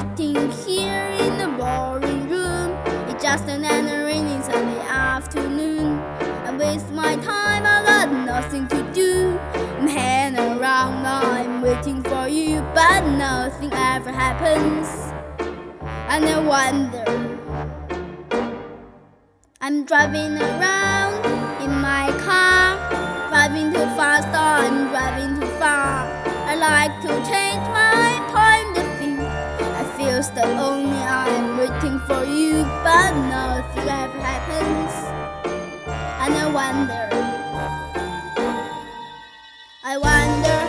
sitting here in the boring room. It's just another rainy Sunday afternoon. I waste my time, I got nothing to do. I'm hanging around, I'm waiting for you, but nothing ever happens. And I wonder. I'm driving around in my car, driving too fast, I'm driving too far. I like to change Feel so only I'm waiting for you, but nothing ever happens. And I wonder, I wonder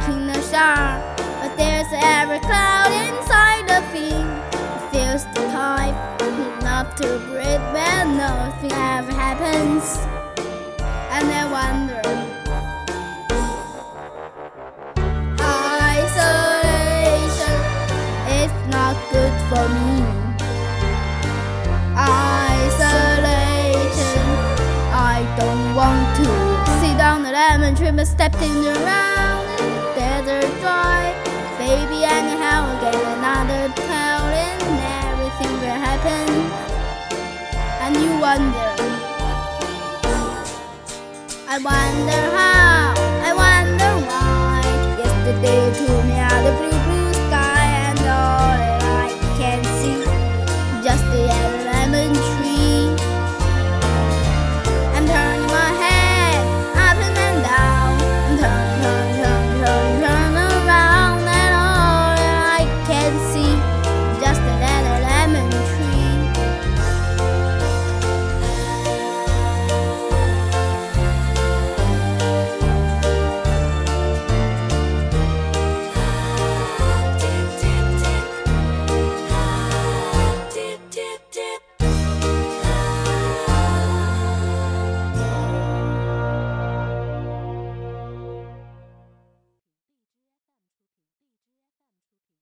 taking a but there's every cloud inside the field. It feels the type enough to breathe when nothing ever happens. And I wonder. Lemon tree but stepping around in the desert dry. Baby, anyhow, get another cloud and everything will happen. And you wonder. I wonder how, I wonder why. Yesterday took me